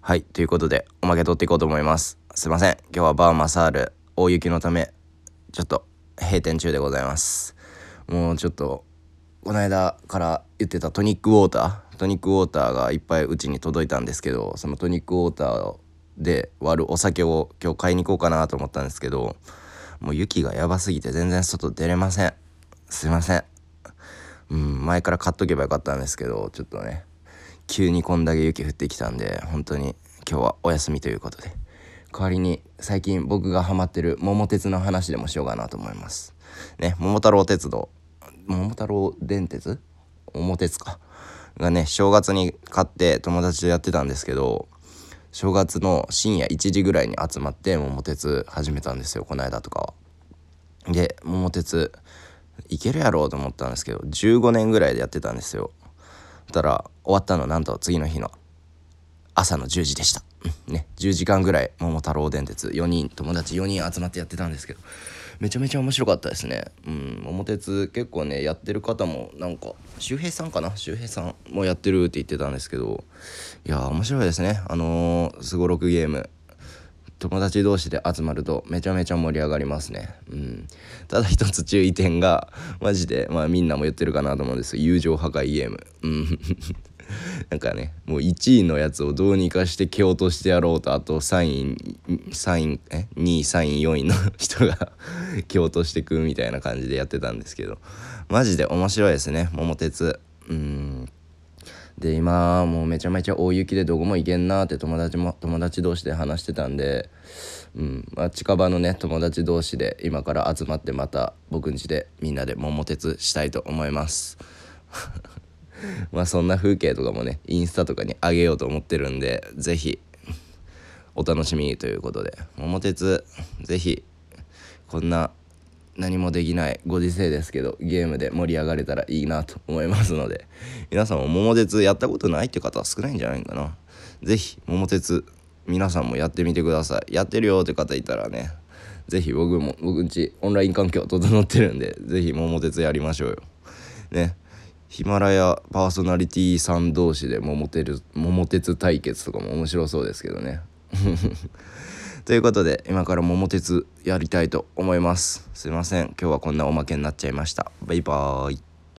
はいということでおまけ取っていこうと思います。すいません。今日はバーマサール大雪のためちょっと閉店中でございます。もうちょっとこの間から言ってたトニックウォータートニックウォーターがいっぱいうちに届いたんですけどそのトニックウォーターで割るお酒を今日買いに行こうかなと思ったんですけどもう雪がやばすぎて全然外出れません。すいません。うん前から買っとけばよかったんですけどちょっとね急にこんだけ雪降ってきたんで本当に今日はお休みということで。代わりに最近僕がハマってる桃鉄の話でもしようかなと思います。ね桃太郎鉄道。桃太郎電鉄？桃鉄か。がね正月に買って友達とやってたんですけど正月の深夜1時ぐらいに集まって桃鉄始めたんですよこの間とかは。で桃鉄いけるやろうと思ったんですけど15年ぐらいでやってたんですよ。たら終わったのなんと次の日の。朝の10時でした。ね、10時間ぐらい桃太郎電鉄。4人友達4人集まってやってたんですけど。めちゃめちゃ面白かったですね。うん桃鉄結構ねやってる方もなんか周平さんかな？周平さんもやってるって言ってたんですけど。いや面白いですね。あのすごろくゲーム。友達同士で集まるとめちゃめちゃ盛り上がりますね。うん。ただ一つ注意点が、マジで、まあみんなも言ってるかなと思うんです友情破壊ゲーム。うん。なんかねもう1位のやつをどうにかして蹴落としてやろうとあと3位3位え？2位3位4位の 人が 蹴落としてくみたいな感じでやってたんですけどマジで面白いですね桃鉄で今もうめちゃめちゃ大雪でどこも行けんなって友達も友達同士で話してたんで、うんまあ、近場のね友達同士で今から集まってまた僕ん家でみんなで桃鉄したいと思います。まあそんな風景とかもねインスタとかにあげようと思ってるんで是非お楽しみにということで桃鉄是非こんな何もできないご時世ですけどゲームで盛り上がれたらいいなと思いますので皆さんも桃鉄やったことないって方は少ないんじゃないかな。是非桃鉄皆さんもやってみてください。やってるよって方いたらね是非僕も僕んちオンライン環境整ってるんで是非桃鉄やりましょうよ。ね。ヒマラヤパーソナリティさん同士で桃鉄桃鉄対決とかも面白そうですけどね。ということで今から桃鉄やりたいと思います。すいません。今日はこんなおまけになっちゃいました。バイバーイ。